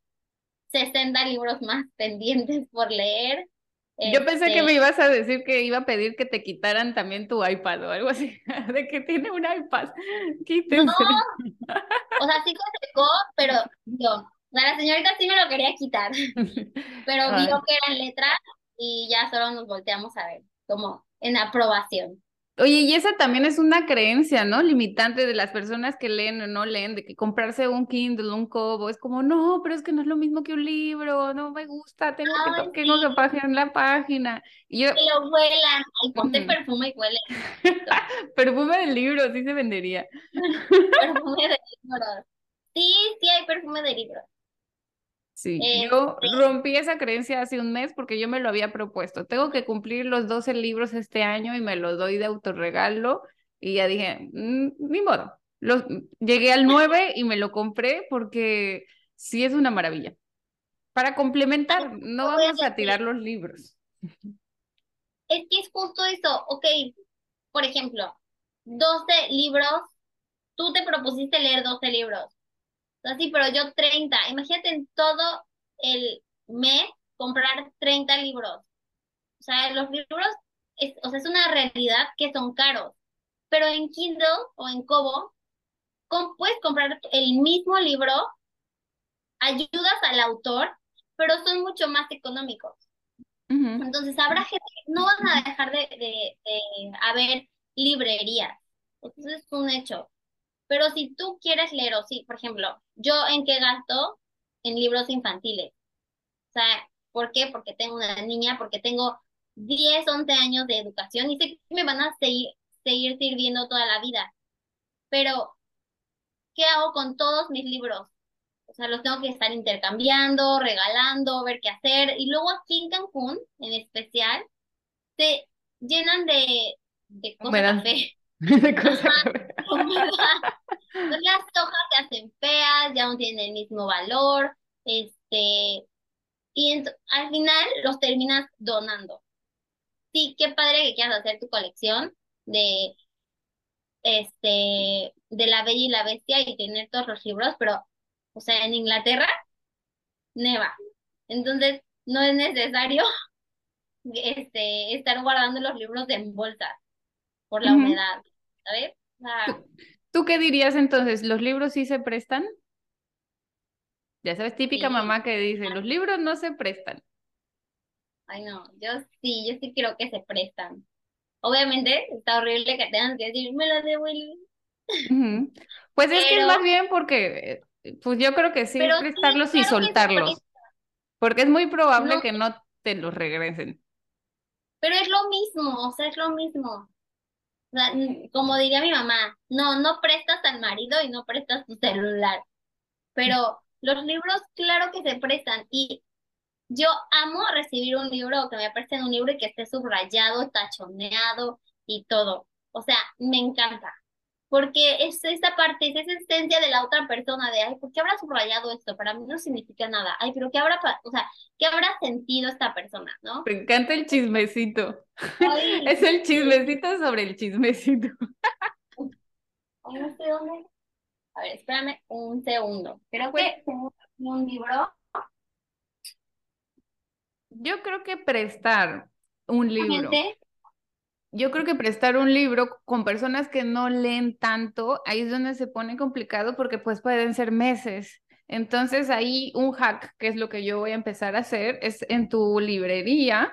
60 libros más pendientes por leer. Yo pensé que me este ibas a decir que iba a pedir que te quitaran también tu iPad o algo así, de que tiene un iPad. Quítense. No, o sea, sí secó, pero yo, la señorita sí me lo quería quitar, pero vio que eran letras y ya solo nos volteamos a ver, como en aprobación. Oye, y esa también es una creencia, ¿no? Limitante de las personas que leen o no leen, de que comprarse un Kindle, un Kobo, es como, no, pero es que no es lo mismo que un libro, no me gusta, tengo que, tengo que pagar la página. Y yo... lo vuelan, ay, ponte perfume y huele. perfume de libro, sí se vendería. perfume de libro. Sí, sí hay perfume de libro. Sí, yo este rompí esa creencia hace un mes porque yo me lo había propuesto. Tengo que cumplir los 12 libros este año y me lo doy de autorregalo. Y ya dije, mm, ni modo. Los, llegué al 9 y me lo compré porque sí es una maravilla. Para complementar, no vamos a tirar los libros. Es que es justo eso. Ok, por ejemplo, 12 libros, tú te propusiste leer 12 libros Así, pero yo 30. Imagínate en todo el mes comprar 30 libros. O sea, los libros, es, o sea, es una realidad que son caros. Pero en Kindle o en Kobo, puedes comprar el mismo libro, ayudas al autor, pero son mucho más económicos. Entonces, habrá gente que no van a dejar de, de, de haber librerías. Entonces, es un hecho. Pero si tú quieres leer, o sí, por ejemplo, yo en qué gasto en libros infantiles. O sea, ¿por qué? Porque tengo una niña, porque tengo 10, 11 años de educación y sé que me van a seguir, seguir sirviendo toda la vida. Pero, ¿qué hago con todos mis libros? O sea, los tengo que estar intercambiando, regalando, ver qué hacer. Y luego aquí en Cancún, en especial, se llenan de, de cosas. de cosas las hojas se hacen feas, ya no tienen el mismo valor, este, y al final los terminas donando. Sí, qué padre que quieras hacer tu colección de, este, de La Bella y la Bestia y tener todos los libros, pero, o sea, en Inglaterra, neva. Entonces, no es necesario este, estar guardando los libros en bolsas por la humedad, ¿sabes? ¿Tú qué dirías entonces? ¿Los libros sí se prestan? Ya sabes, típica mamá que dice, los libros no se prestan. Ay, no, yo sí, yo sí creo que se prestan. Obviamente está horrible que tengan que decir, me lo devuelven. Pues es que es más bien porque, pues yo creo que sí, prestarlos y soltarlos. Porque es muy probable que no te los regresen. Pero es lo mismo, o sea, es lo mismo como diría mi mamá, no, no prestas al marido y no prestas tu celular. Pero los libros, claro que se prestan. Y yo amo recibir un libro que me presten un libro y que esté subrayado, tachoneado y todo. O sea, me encanta porque es esa parte, es esa esencia de la otra persona de, ay, ¿por qué habrá subrayado esto? Para mí no significa nada. Ay, pero ¿qué habrá, o sea, qué habrá sentido esta persona, no? Me encanta el chismecito. es el chismecito sobre el chismecito. Ay, no sé dónde. A ver, espérame un segundo. Creo que tengo un libro. Yo creo que prestar un libro yo creo que prestar un libro con personas que no leen tanto, ahí es donde se pone complicado porque pues pueden ser meses. Entonces ahí un hack, que es lo que yo voy a empezar a hacer, es en tu librería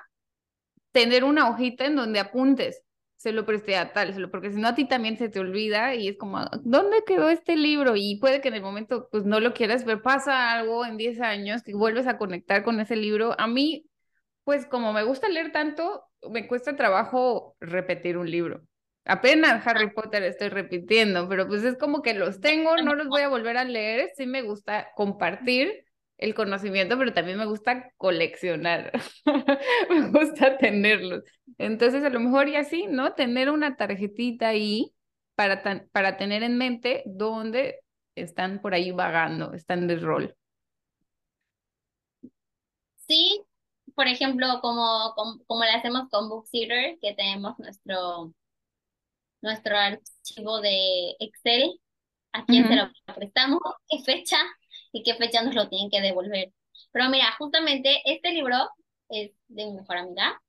tener una hojita en donde apuntes, se lo presté a tal, porque si no a ti también se te olvida y es como, ¿dónde quedó este libro? Y puede que en el momento pues no lo quieras ver, pasa algo en 10 años que vuelves a conectar con ese libro. A mí, pues como me gusta leer tanto, me cuesta trabajo repetir un libro. Apenas Harry Potter estoy repitiendo, pero pues es como que los tengo, no los voy a volver a leer, sí me gusta compartir, el conocimiento, pero también me gusta coleccionar, me gusta tenerlos. Entonces, a lo mejor y así, ¿no? Tener una tarjetita ahí para, para tener en mente dónde están por ahí vagando, están de rol. Sí, por ejemplo, como, como, como, le hacemos con Bookseater, que tenemos nuestro, nuestro archivo de Excel, a quién se lo prestamos, qué fecha y qué fecha nos lo tienen que devolver. Pero mira, justamente este libro es de mi mejor amiga.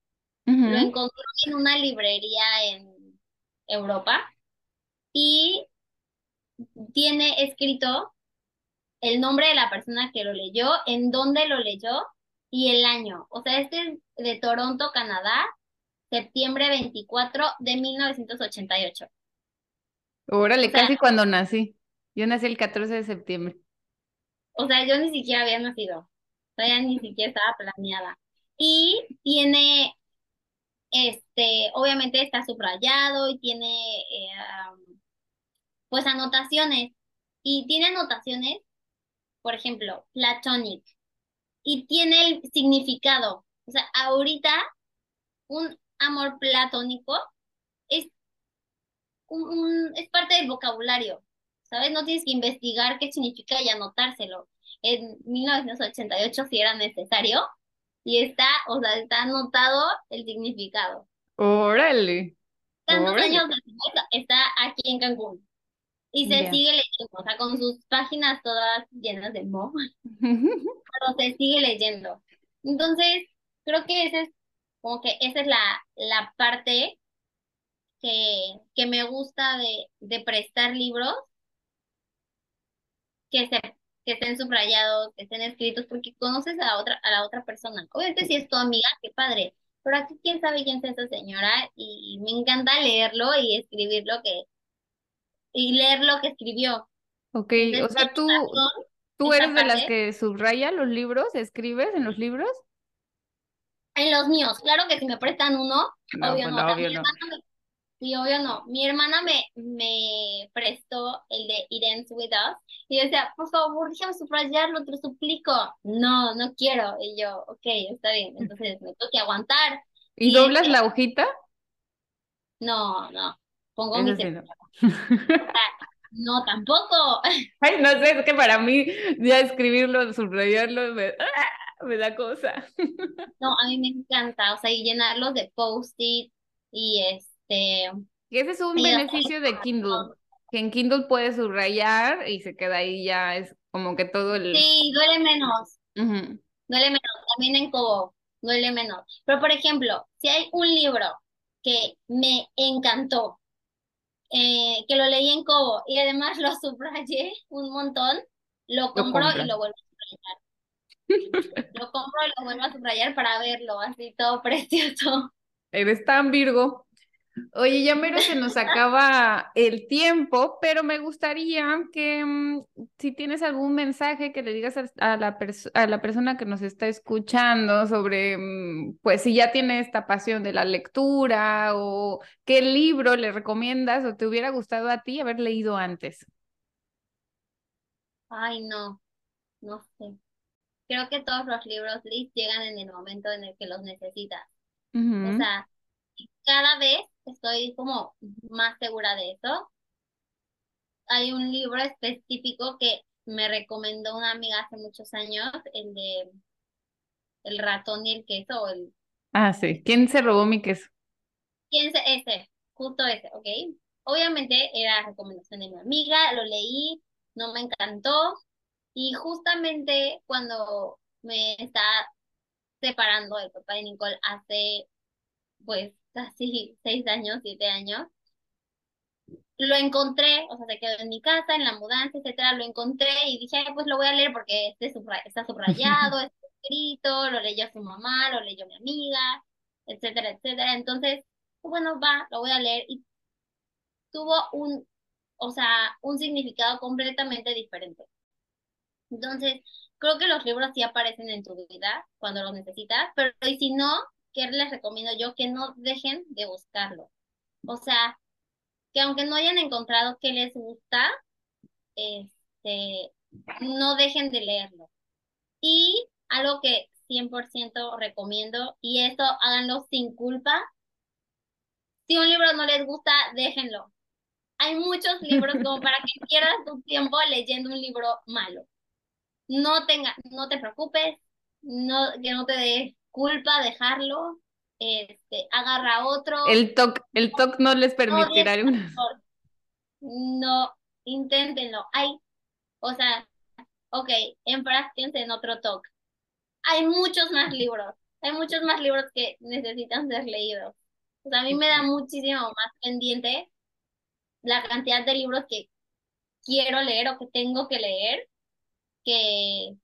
Lo encontró en una librería en Europa y tiene escrito el nombre de la persona que lo leyó, en dónde lo leyó y el año. O sea, este es de Toronto, Canadá, septiembre 24 de 1988. Órale, casi cuando nací. Yo nací el 14 de septiembre. O sea, yo ni siquiera había nacido. Todavía ni siquiera estaba planeada. Y tiene, este, obviamente está subrayado y tiene, eh, pues, anotaciones. Y tiene anotaciones, por ejemplo, platonic. Y tiene el significado. O sea, ahorita un amor platónico es, un, es parte del vocabulario. ¿sabes? No tienes que investigar qué significa y anotárselo. En 1988 si era necesario y está, o sea, está anotado el significado. Órale. Tantos años después está aquí en Cancún. Y se sigue leyendo, o sea, con sus páginas todas llenas de mo, pero se sigue leyendo. Entonces, creo que ese es, como que esa es la, la parte que, que me gusta de, de prestar libros, que, se, que estén subrayados, que estén escritos, porque conoces a la otra, a la otra persona. Obviamente si es tu amiga, qué padre, pero aquí quién sabe quién es esa señora y me encanta leerlo y escribir lo que, y leer lo que escribió. Ok, o sea, tú, tú eres de las que subraya los libros, escribes en los libros. En los míos, claro que si me prestan uno, obvio pues no. Obvio no. Sí, obvio no. Mi hermana me, me prestó el de It Ends With Us y yo decía, por favor, déjame subrayarlo, te lo suplico. No, no quiero. Y yo, ok, está bien. Entonces me tengo que aguantar. ¿Y, doblas la hojita? No, no. Pongo mi no. No, tampoco. Ay, no sé, es que para mí ya escribirlo, subrayarlo, me, ¡ah! me da cosa. No, a mí me encanta, o sea, y llenarlos de post-it y es este, ese es un beneficio de Kindle, que en Kindle puedes subrayar y se queda ahí ya, es como que todo el... Sí, duele menos. Duele menos, también en Kobo, duele menos. Pero por ejemplo, si hay un libro que me encantó, eh, que lo leí en Kobo y además lo subrayé un montón, lo compro y lo vuelvo a subrayar. lo compro y lo vuelvo a subrayar para verlo, así todo precioso. Eres tan Virgo. Oye, ya mero se nos acaba el tiempo, pero me gustaría que mm, si tienes algún mensaje que le digas a, la, a la persona que nos está escuchando sobre, mm, pues si ya tiene esta pasión de la lectura o qué libro le recomiendas o te hubiera gustado a ti haber leído antes. Ay, no, no sé. Creo que todos los libros, Liz, llegan en el momento en el que los necesitas. O sea, cada vez estoy como más segura de eso. Hay un libro específico que me recomendó una amiga hace muchos años, el de El ratón y el queso. El... Ah, sí. ¿Quién se robó mi queso? ¿Quién se... Ese, justo ese, ¿ok? Obviamente era recomendación de mi amiga, lo leí, no me encantó. Y justamente cuando me está separando el papá de Nicole hace, pues, casi seis años, siete años. Lo encontré, o sea, se quedó en mi casa, en la mudanza, etcétera, lo encontré y dije, pues lo voy a leer porque este está subrayado, está escrito, lo leyó su mamá, lo leyó mi amiga, etcétera, etcétera. Entonces, bueno, va, lo voy a leer y tuvo un, o sea, un significado completamente diferente. Entonces, creo que los libros sí aparecen en tu vida cuando los necesitas, pero y si no, ¿qué les recomiendo yo? Que no dejen de buscarlo. O sea, que aunque no hayan encontrado qué les gusta, este, no dejen de leerlo. Y algo que 100% recomiendo, y esto háganlo sin culpa. Si un libro no les gusta, déjenlo. Hay muchos libros como para que pierdas tu tiempo leyendo un libro malo. No, tenga, no te preocupes, no, que no te dé culpa dejarlo, este, agarra otro. El TOC, el TOC no les permitirá no, no, inténtenlo. Hay, o sea, ok, enfrásquense en otro TOC. Hay muchos más libros, hay muchos más libros que necesitan ser leídos. O sea, a mí me da muchísimo más pendiente la cantidad de libros que quiero leer o que tengo que leer que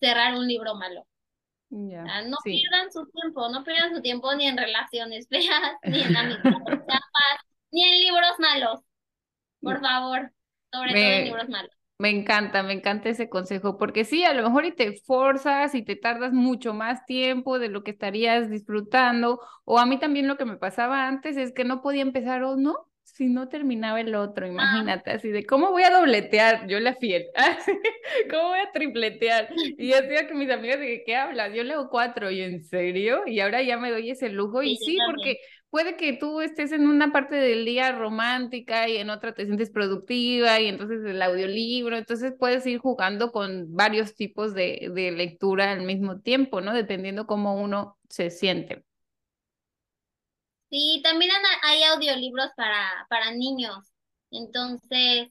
cerrar un libro malo. No pierdan su tiempo, no pierdan su tiempo ni en relaciones feas, ni en amistades ni en libros malos. Por favor, sobre todo en libros malos. Me encanta, me encanta ese consejo, porque sí, a lo mejor y te forzas y te tardas mucho más tiempo de lo que estarías disfrutando, o a mí también lo que me pasaba antes es que no podía empezar o no, si no terminaba el otro, ah. imagínate, así de, ¿cómo voy a dobletear? Yo la fiel, ¿cómo voy a tripletear? Y decía que mis amigas de ¿qué hablas? Yo leo cuatro, ¿y en serio? Y ahora ya me doy ese lujo, y sí, porque puede que tú estés en una parte del día romántica y en otra te sientes productiva y entonces el audiolibro, entonces puedes ir jugando con varios tipos de, de lectura al mismo tiempo, ¿no? Dependiendo cómo uno se siente. Sí, también hay audiolibros para, para niños. Entonces,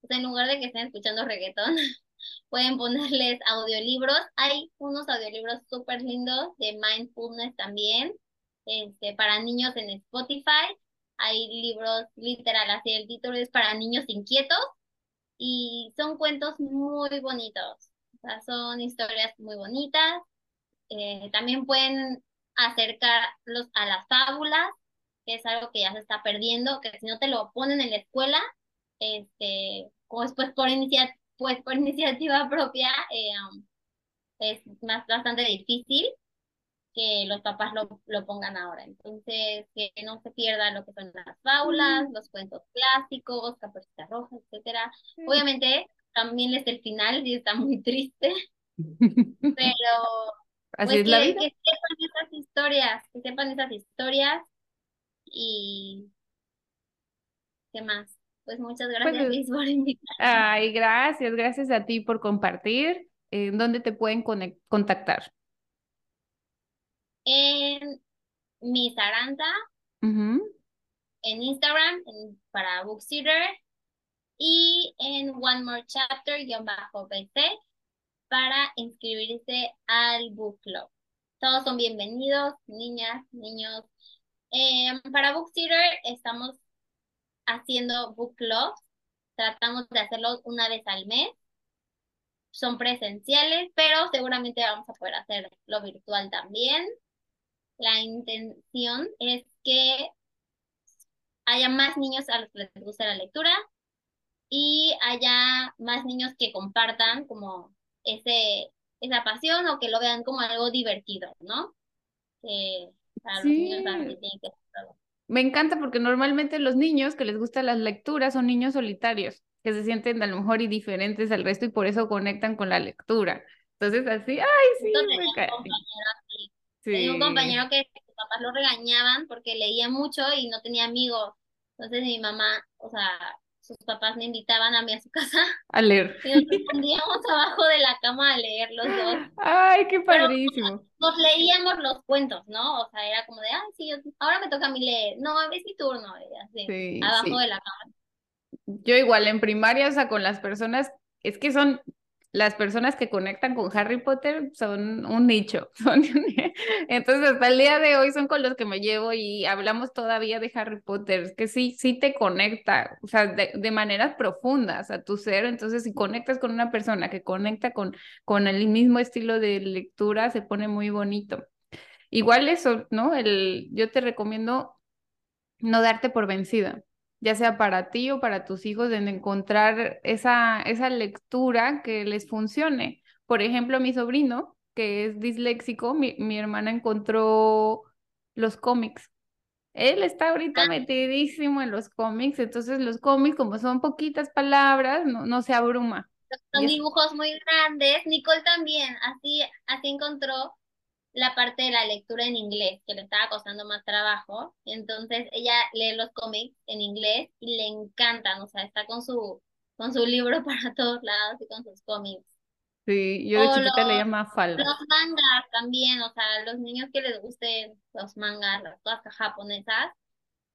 pues, en lugar de que estén escuchando reggaetón, pueden ponerles audiolibros. Hay unos audiolibros súper lindos de mindfulness también, este, para niños en Spotify. Hay libros literal, así el título es para niños inquietos y son cuentos muy bonitos. O sea, son historias muy bonitas. Eh, también pueden acercarlos a las fábulas, que es algo que ya se está perdiendo, que si no te lo ponen en la escuela, este, pues, pues por, inicia pues por iniciativa propia, eh, um, es más, bastante difícil que los papás lo, lo, pongan ahora. Entonces, que no se pierda lo que son las fábulas, los cuentos clásicos, Caperucita Roja, etcétera. Obviamente, también es el final y está muy triste, pero Así pues, es la vida. que sepan esas historias, que sepan esas historias y ¿qué más? Pues muchas gracias, Liz, por invitarme. Ay, gracias, gracias a ti por compartir. ¿En dónde te pueden contactar? En mi Saranta, en Instagram, para Bookseater, y en One More Chapter, guion bajo BC, para inscribirse al book club. Todos son bienvenidos, niñas, niños, eh, para Book estamos haciendo book clubs. Tratamos de hacerlo una vez al mes. Son presenciales, pero seguramente vamos a poder hacerlo virtual también. La intención es que haya más niños a los que les guste la lectura y haya más niños que compartan como ese, esa pasión o que lo vean como algo divertido, ¿no? Me encanta porque normalmente los niños que les gustan las lecturas son niños solitarios, que se sienten a lo mejor y diferentes al resto y por eso conectan con la lectura. Entonces así, ay, sí, Tenía un compañero que sus papás lo regañaban porque leía mucho y no tenía amigos. Entonces mi mamá, o sea, sus papás me invitaban a mí a su casa. A leer. Y nos poníamos abajo de la cama a leer los dos. Ay, qué padrísimo. nos leíamos los cuentos, ¿no? O sea, era como de, ay, sí, ahora me toca a mí leer. No, es mi turno. Así, abajo de la cama. Yo igual en primaria, o sea, con las personas, es que son las personas que conectan con Harry Potter son un nicho. Entonces, hasta el día de hoy son con los que me llevo y hablamos todavía de Harry Potter. Es que sí, sí te conecta, o sea, de, de maneras profundas a tu ser. Entonces, si conectas con una persona que conecta con, con el mismo estilo de lectura, se pone muy bonito. Igual eso, ¿no? El, yo te recomiendo no darte por vencida ya sea para ti o para tus hijos, en encontrar esa, esa lectura que les funcione. Por ejemplo, mi sobrino, que es disléxico, mi, mi hermana encontró los cómics. Él está ahorita ah. metidísimo en los cómics, entonces los cómics, como son poquitas palabras, no, no se abruma. Son dibujos muy grandes. Nicole también, así, así encontró la parte de la lectura en inglés, que le estaba costando más trabajo. Entonces ella lee los cómics en inglés y le encantan, o sea, está con su, con su libro para todos lados y con sus cómics. Sí, yo de chiquita leía más falda. Los mangas también, o sea, los niños que les gusten los mangas, las cosas japonesas,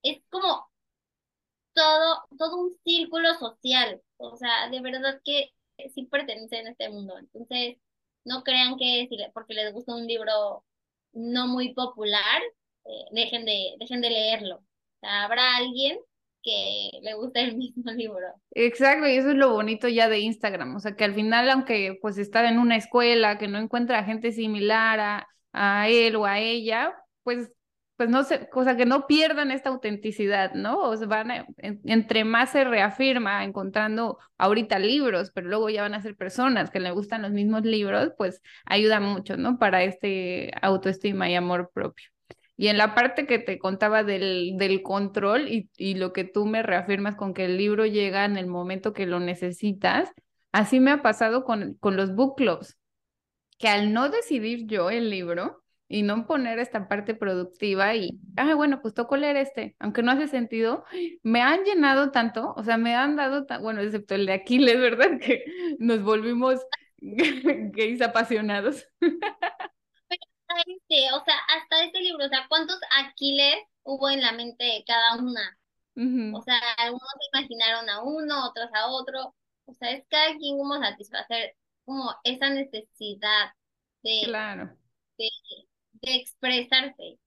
es como todo, todo un círculo social, o sea, de verdad que sí pertenecen a este mundo. Entonces, no crean que si, porque les gusta un libro no muy popular, eh, dejen, de, dejen de leerlo. O sea, habrá alguien que le guste el mismo libro. Exacto, y eso es lo bonito ya de Instagram, o sea, que al final, aunque pues está en una escuela, que no encuentra gente similar a, a él o a ella, pues pues no sé, cosa que no pierdan esta autenticidad, ¿no? O sea, van entre más se reafirma encontrando ahorita libros, pero luego ya van a ser personas que le gustan los mismos libros, pues ayuda mucho, ¿no? Para este autoestima y amor propio. Y en la parte que te contaba del, del control y, y lo que tú me reafirmas con que el libro llega en el momento que lo necesitas, así me ha pasado con, con los book clubs, que al no decidir yo el libro, y no poner esta parte productiva y, ah, bueno, pues toco leer este, aunque no hace sentido, me han llenado tanto, o sea, me han dado, bueno, excepto el de Aquiles, ¿verdad? Que nos volvimos gays apasionados. Este, o sea, hasta este libro, o sea, ¿cuántos Aquiles hubo en la mente de cada una? O sea, algunos imaginaron a uno, otros a otro, o sea, es cada quien como satisfacer como esa necesidad de, claro. de, de expresarse.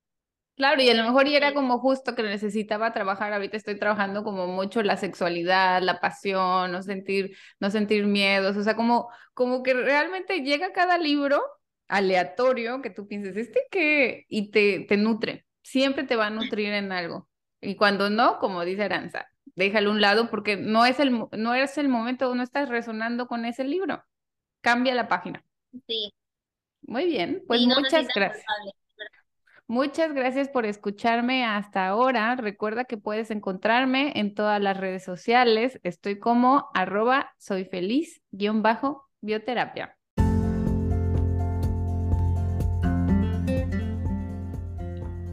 Claro, y a lo mejor y era como justo que necesitaba trabajar, ahorita estoy trabajando como mucho la sexualidad, la pasión, no sentir, no sentir miedos, o sea, como, como que realmente llega cada libro aleatorio que tú pienses, este que, y te, te nutre, siempre te va a nutrir en algo. Y cuando no, como dice Aranza, déjalo a un lado porque no es el, no es el momento, no estás resonando con ese libro. Cambia la página. Sí, muy bien, pues muchas gracias. Muchas gracias por escucharme hasta ahora. Recuerda que puedes encontrarme en todas las redes sociales. Estoy como arroba soy feliz guion bajo bioterapia.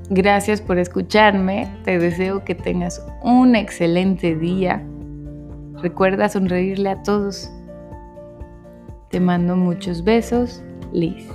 Gracias por escucharme. Te deseo que tengas un excelente día. Recuerda sonreírle a todos. Te mando muchos besos. Liz.